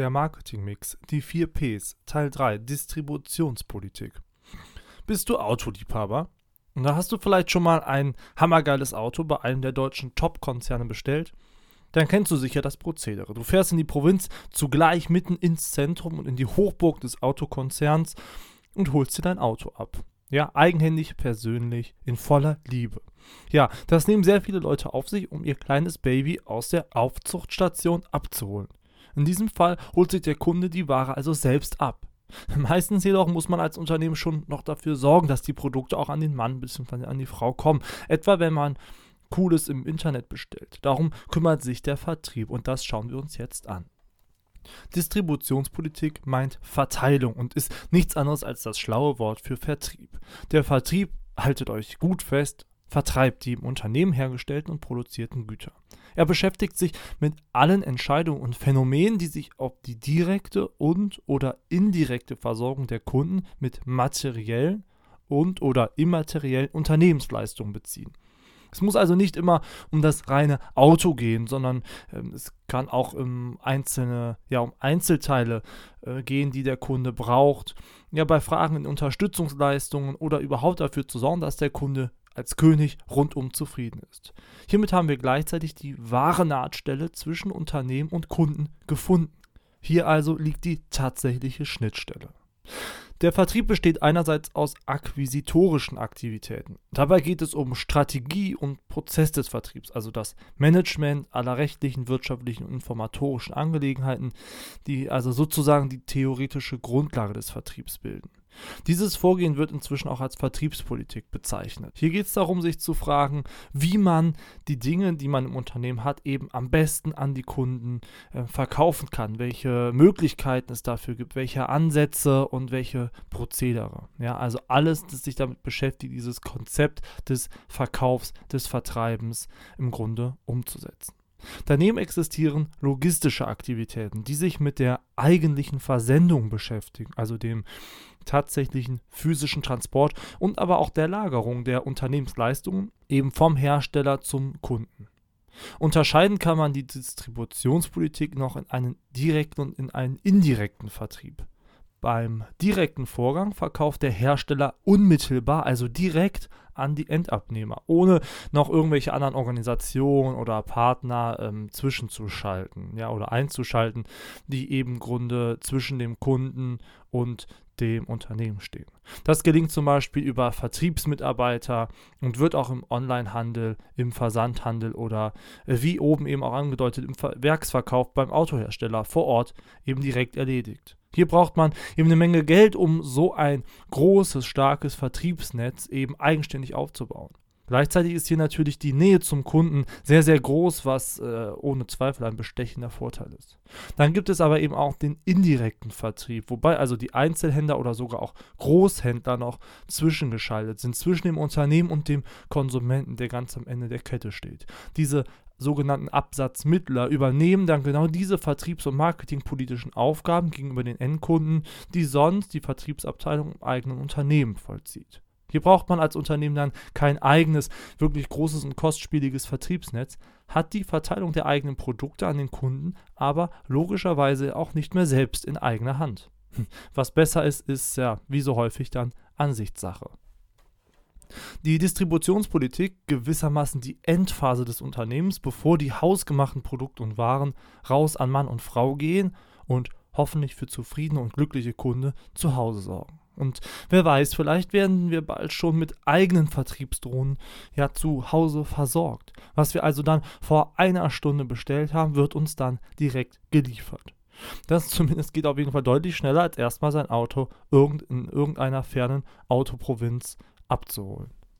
Der Marketingmix, die 4 Ps, Teil 3, Distributionspolitik. Bist du Autoliebhaber? Und da hast du vielleicht schon mal ein hammergeiles Auto bei einem der deutschen Top-Konzerne bestellt? Dann kennst du sicher das Prozedere. Du fährst in die Provinz, zugleich mitten ins Zentrum und in die Hochburg des Autokonzerns und holst dir dein Auto ab. Ja, eigenhändig, persönlich, in voller Liebe. Ja, das nehmen sehr viele Leute auf sich, um ihr kleines Baby aus der Aufzuchtstation abzuholen. In diesem Fall holt sich der Kunde die Ware also selbst ab. Meistens jedoch muss man als Unternehmen schon noch dafür sorgen, dass die Produkte auch an den Mann bzw. an die Frau kommen. Etwa wenn man Cooles im Internet bestellt. Darum kümmert sich der Vertrieb und das schauen wir uns jetzt an. Distributionspolitik meint Verteilung und ist nichts anderes als das schlaue Wort für Vertrieb. Der Vertrieb, haltet euch gut fest, vertreibt die im Unternehmen hergestellten und produzierten Güter. Er beschäftigt sich mit allen Entscheidungen und Phänomenen, die sich auf die direkte und oder indirekte Versorgung der Kunden mit materiellen und oder immateriellen Unternehmensleistungen beziehen. Es muss also nicht immer um das reine Auto gehen, sondern ähm, es kann auch um einzelne, ja, um Einzelteile äh, gehen, die der Kunde braucht. Ja, bei Fragen in Unterstützungsleistungen oder überhaupt dafür zu sorgen, dass der Kunde als König rundum zufrieden ist. Hiermit haben wir gleichzeitig die wahre Nahtstelle zwischen Unternehmen und Kunden gefunden. Hier also liegt die tatsächliche Schnittstelle. Der Vertrieb besteht einerseits aus akquisitorischen Aktivitäten. Dabei geht es um Strategie und Prozess des Vertriebs, also das Management aller rechtlichen, wirtschaftlichen und informatorischen Angelegenheiten, die also sozusagen die theoretische Grundlage des Vertriebs bilden. Dieses Vorgehen wird inzwischen auch als Vertriebspolitik bezeichnet. Hier geht es darum, sich zu fragen, wie man die Dinge, die man im Unternehmen hat, eben am besten an die Kunden äh, verkaufen kann, welche Möglichkeiten es dafür gibt, welche Ansätze und welche Prozedere. Ja, also alles, das sich damit beschäftigt, dieses Konzept des Verkaufs, des Vertreibens im Grunde umzusetzen. Daneben existieren logistische Aktivitäten, die sich mit der eigentlichen Versendung beschäftigen, also dem tatsächlichen physischen Transport und aber auch der Lagerung der Unternehmensleistungen eben vom Hersteller zum Kunden. Unterscheiden kann man die Distributionspolitik noch in einen direkten und in einen indirekten Vertrieb. Beim direkten Vorgang verkauft der Hersteller unmittelbar, also direkt an die Endabnehmer, ohne noch irgendwelche anderen Organisationen oder Partner ähm, zwischenzuschalten, ja, oder einzuschalten, die eben Grunde zwischen dem Kunden und dem Unternehmen stehen. Das gelingt zum Beispiel über Vertriebsmitarbeiter und wird auch im Onlinehandel, im Versandhandel oder äh, wie oben eben auch angedeutet im Werksverkauf beim Autohersteller vor Ort eben direkt erledigt. Hier braucht man eben eine Menge Geld, um so ein großes, starkes Vertriebsnetz eben eigenständig aufzubauen. Gleichzeitig ist hier natürlich die Nähe zum Kunden sehr, sehr groß, was äh, ohne Zweifel ein bestechender Vorteil ist. Dann gibt es aber eben auch den indirekten Vertrieb, wobei also die Einzelhändler oder sogar auch Großhändler noch zwischengeschaltet sind, zwischen dem Unternehmen und dem Konsumenten, der ganz am Ende der Kette steht. Diese sogenannten Absatzmittler übernehmen dann genau diese vertriebs- und marketingpolitischen Aufgaben gegenüber den Endkunden, die sonst die Vertriebsabteilung im eigenen Unternehmen vollzieht. Hier braucht man als Unternehmen dann kein eigenes, wirklich großes und kostspieliges Vertriebsnetz, hat die Verteilung der eigenen Produkte an den Kunden aber logischerweise auch nicht mehr selbst in eigener Hand. Was besser ist, ist ja wie so häufig dann Ansichtssache. Die Distributionspolitik, gewissermaßen die Endphase des Unternehmens, bevor die hausgemachten Produkte und Waren raus an Mann und Frau gehen und hoffentlich für zufriedene und glückliche Kunde zu Hause sorgen. Und wer weiß, vielleicht werden wir bald schon mit eigenen Vertriebsdrohnen ja zu Hause versorgt. Was wir also dann vor einer Stunde bestellt haben, wird uns dann direkt geliefert. Das zumindest geht auf jeden Fall deutlich schneller, als erstmal sein Auto in irgendeiner fernen Autoprovinz abzuholen.